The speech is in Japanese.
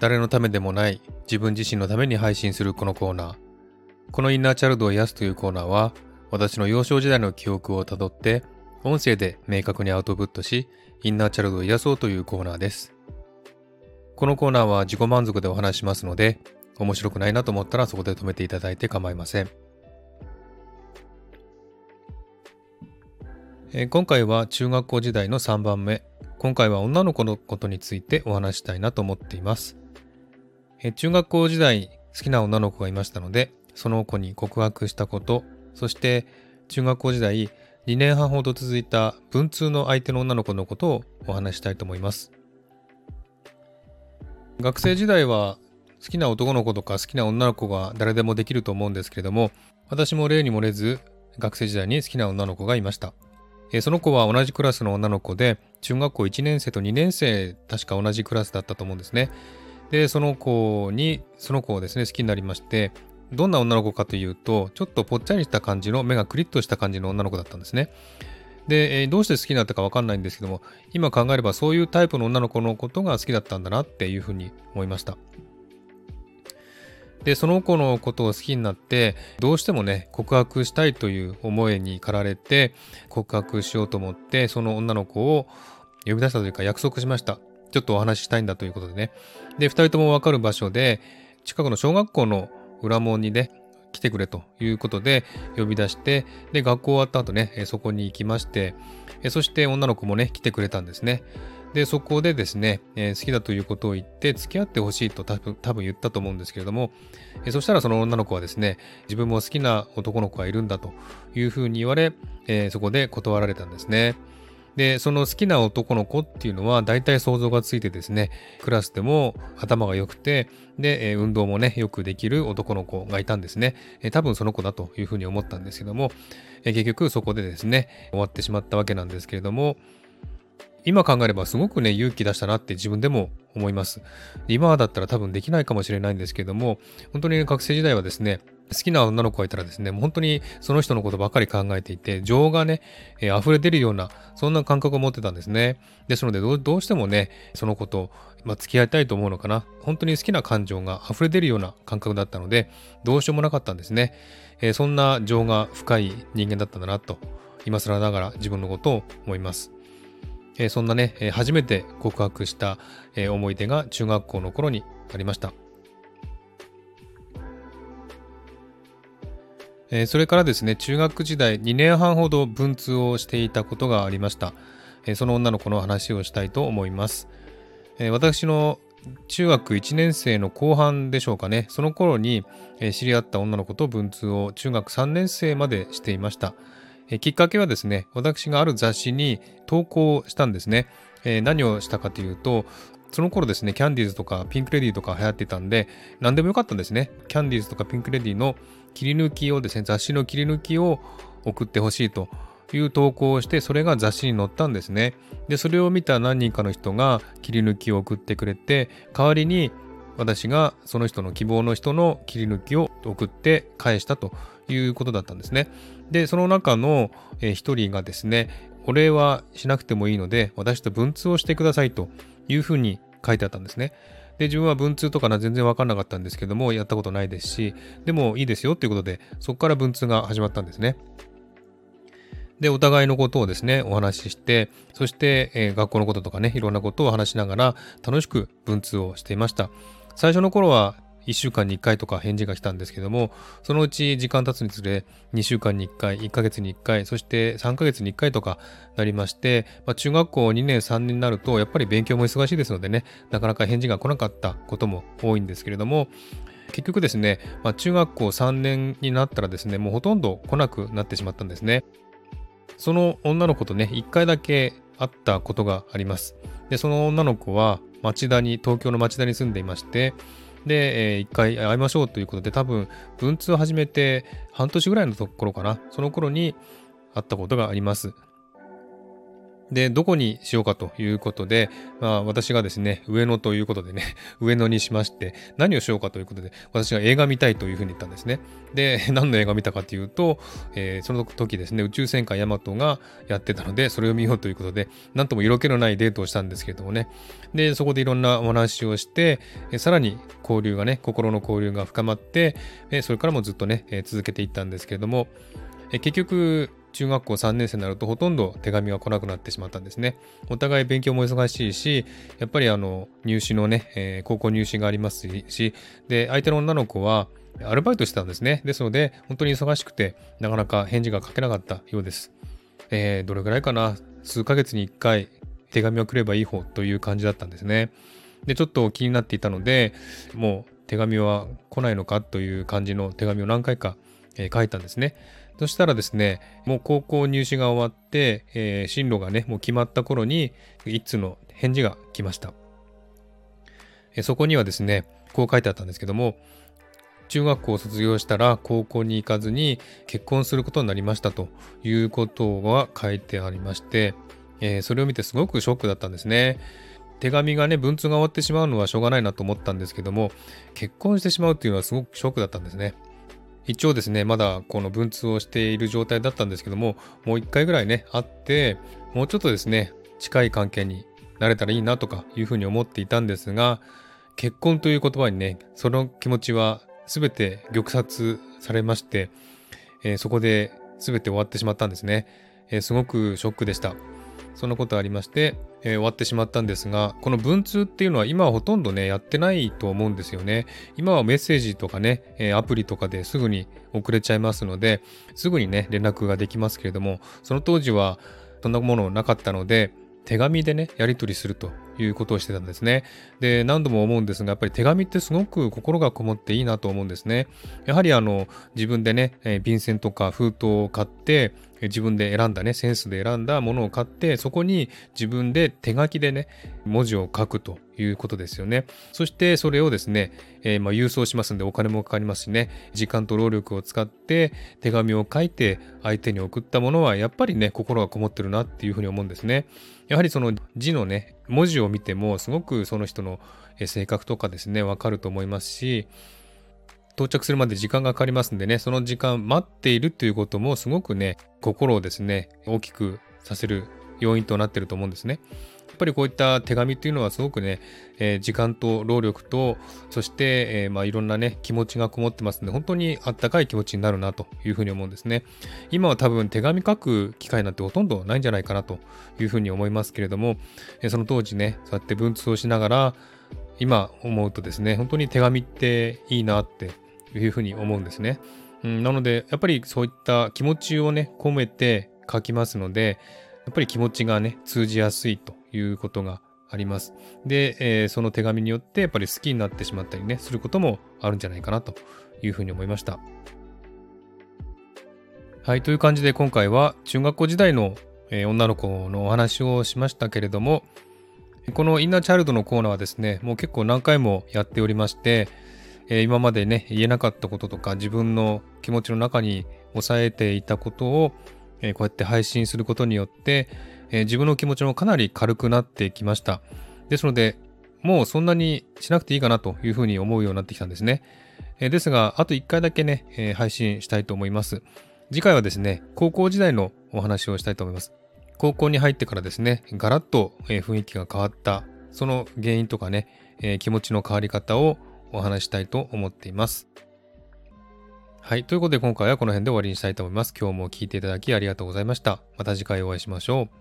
誰のためでもない自分自身のために配信するこのコーナー。このインナーチャルドを癒すというコーナーは、私の幼少時代の記憶をたどって、音声で明確にアウトプットし、インナーチャルドを癒そうというコーナーです。このコーナーは自己満足でお話しますので、面白くないなと思ったらそこで止めていただいて構いません。えー、今回は中学校時代の3番目。今回は女の子のことについてお話したいなと思っています。え、中学校時代好きな女の子がいましたので、その子に告白したこと、そして中学校時代2年半ほど続いた文通の相手の女の子のことをお話したいと思います。学生時代は好きな男の子とか好きな女の子が誰でもできると思うんですけれども、私も例に漏れず学生時代に好きな女の子がいました。その子は同じクラスの女の子で、中学校1年生と2年生、確か同じクラスだったと思うんですね。で、その子に、その子をですね、好きになりまして、どんな女の子かというと、ちょっとぽっちゃりした感じの、目がクリッとした感じの女の子だったんですね。で、えどうして好きになったかわかんないんですけども、今考えればそういうタイプの女の子のことが好きだったんだなっていうふうに思いました。で、その子のことを好きになって、どうしてもね、告白したいという思いに駆られて、告白しようと思って、その女の子を呼び出したというか約束しました。ちょっとお話ししたいんだということでね。で、二人ともわかる場所で、近くの小学校の裏門にね、来てくれということで呼び出して、で、学校終わった後ね、そこに行きまして、そして女の子もね、来てくれたんですね。で、そこでですね、え、好きだということを言って、付き合ってほしいと多分多分言ったと思うんですけれども、え、そしたらその女の子はですね、自分も好きな男の子がいるんだというふうに言われ、え、そこで断られたんですね。で、その好きな男の子っていうのは大体想像がついてですね、クラスでも頭が良くて、で、運動もね、よくできる男の子がいたんですね。多分その子だというふうに思ったんですけども、結局そこでですね、終わってしまったわけなんですけれども、今考えればすごくね、勇気出したなって自分でも思います。今だったら多分できないかもしれないんですけども、本当に学生時代はですね、好きな女の子がいたらですね、もう本当にその人のことばっかり考えていて、情がね、えー、溢れ出るような、そんな感覚を持ってたんですね。ですのでど、どうしてもね、その子と、まあ、付き合いたいと思うのかな。本当に好きな感情が溢れ出るような感覚だったので、どうしようもなかったんですね。えー、そんな情が深い人間だったんだなと、今更ながら自分のことを思います。えそんなね、え初めて告白した、え思い出が中学校の頃にありました。えそれからですね、中学時代2年半ほど文通をしていたことがありました。えその女の子の話をしたいと思います。え私の中学1年生の後半でしょうかね、その頃に知り合った女の子と文通を中学3年生までしていました。えきっかけはですね、私がある雑誌に投稿したんですね。え、何をしたかというと、その頃ですね、キャンディーズとかピンクレディーとか流行ってたんで、何でもよかったんですね。キャンディーズとかピンクレディーの切り抜きをですね、雑誌の切り抜きを送ってほしいという投稿をして、それが雑誌に載ったんですね。で、それを見た何人かの人が切り抜きを送ってくれて、代わりに私がその人の希望の人の切り抜きを送って返したということだったんですね。で、その中の一人がですね、お礼はしなくてもいいので、私と文通をしてくださいというふうに書いてあったんですね。で、自分は文通とかな全然わかんなかったんですけども、やったことないですし、でもいいですよっていうことで、そこから文通が始まったんですね。で、お互いのことをですね、お話しして、そして、えー、学校のこととかね、いろんなことを話しながら、楽しく文通をしていました。最初の頃は1週間に1回とか返事が来たんですけども、そのうち時間経つにつれ、2週間に1回、1ヶ月に1回、そして3ヶ月に1回とかなりまして、まあ、中学校2年3年になると、やっぱり勉強も忙しいですのでね、なかなか返事が来なかったことも多いんですけれども、結局ですね、まあ、中学校3年になったらですね、もうほとんど来なくなってしまったんですね。その女の子とね、1回だけ会ったことがあります。で、その女の子は町田に、東京の町田に住んでいまして、で、えー、一回会いましょうということで、多分、文通を始めて半年ぐらいのところかな。その頃に会ったことがあります。で、どこにしようかということで、まあ私がですね、上野ということでね、上野にしまして、何をしようかということで、私が映画見たいというふうに言ったんですね。で、何の映画見たかというと、えー、その時ですね、宇宙戦艦ヤマトがやってたので、それを見ようということで、なんとも色気のないデートをしたんですけれどもね。で、そこでいろんなお話をして、えさらに交流がね、心の交流が深まって、えそれからもずっとね、え続けていったんですけれども、え結局、中学校3年生になるとほとんど手紙が来なくなってしまったんですね。お互い勉強も忙しいし、やっぱりあの入試のね、えー、高校入試がありますし、で、相手の女の子はアルバイトしてたんですね。ですので、本当に忙しくて、なかなか返事が書けなかったようです。えー、どれぐらいかな、数ヶ月に1回手紙をくればいい方という感じだったんですね。で、ちょっと気になっていたので、もう手紙は来ないのかという感じの手紙を何回か、えー、書いたんですね。そしたらですね、もう高校入試が終わって、えー、進路がね、もう決まった頃に、一通の返事が来ました。え、そこにはですね、こう書いてあったんですけども、中学校を卒業したら高校に行かずに結婚することになりましたということが書いてありまして、えー、それを見てすごくショックだったんですね。手紙がね、文通が終わってしまうのはしょうがないなと思ったんですけども、結婚してしまうっていうのはすごくショックだったんですね。一応ですね、まだこの文通をしている状態だったんですけども、もう一回ぐらいね、会って、もうちょっとですね、近い関係になれたらいいなとかいうふうに思っていたんですが、結婚という言葉にね、その気持ちは全て玉殺されまして、えー、そこで全て終わってしまったんですね、えー、すごくショックでした。そんなことありまして、えー、終わってしまったんですが、この文通っていうのは今はほとんどね、やってないと思うんですよね。今はメッセージとかね、えー、アプリとかですぐに送れちゃいますので、すぐにね、連絡ができますけれども、その当時はそんなものなかったので、手紙でね、やり取りするということをしてたんですね。で、何度も思うんですが、やっぱり手紙ってすごく心がこもっていいなと思うんですね。やはりあの、自分でね、えー、便箋とか封筒を買って、自分で選んだね、センスで選んだものを買って、そこに自分で手書きでね、文字を書くということですよね。そしてそれをですね、えー、まあ郵送しますんでお金もかかりますしね、時間と労力を使って手紙を書いて相手に送ったものはやっぱりね、心がこもってるなっていうふうに思うんですね。やはりその字のね、文字を見てもすごくその人の性格とかですね、わかると思いますし、到着するまで時間がかかりますんでね、その時間待っているということもすごくね、心をですね、大きくさせる要因となってると思うんですね。やっぱりこういった手紙っていうのはすごくね、えー、時間と労力と、そして、えー、まあいろんなね、気持ちがこもってますんで、本当にあったかい気持ちになるなというふうに思うんですね。今は多分手紙書く機会なんてほとんどないんじゃないかなというふうに思いますけれども、えー、その当時ね、そうやって文通をしながら、今思うとですね、本当に手紙っていいなっていうふうに思うんですね。うん、なので、やっぱりそういった気持ちをね、込めて書きますので、やっぱり気持ちがね、通じやすいということがあります。で、えー、その手紙によってやっぱり好きになってしまったりね、することもあるんじゃないかなというふうに思いました。はい、という感じで今回は中学校時代の、えー、女の子のお話をしましたけれども、このインナーチャイルドのコーナーはですね、もう結構何回もやっておりまして、え今までね、言えなかったこととか、自分の気持ちの中に抑えていたことを、えこうやって配信することによって、え自分の気持ちもかなり軽くなってきました。ですので、もうそんなにしなくていいかなというふうに思うようになってきたんですね。えですが、あと1回だけね、え配信したいと思います。次回はですね、高校時代のお話をしたいと思います。高校に入ってからですね、ガラッと雰囲気が変わった、その原因とかね、え気持ちの変わり方をお話したいと思っています。はい。ということで今回はこの辺で終わりにしたいと思います。今日も聴いていただきありがとうございました。また次回お会いしましょう。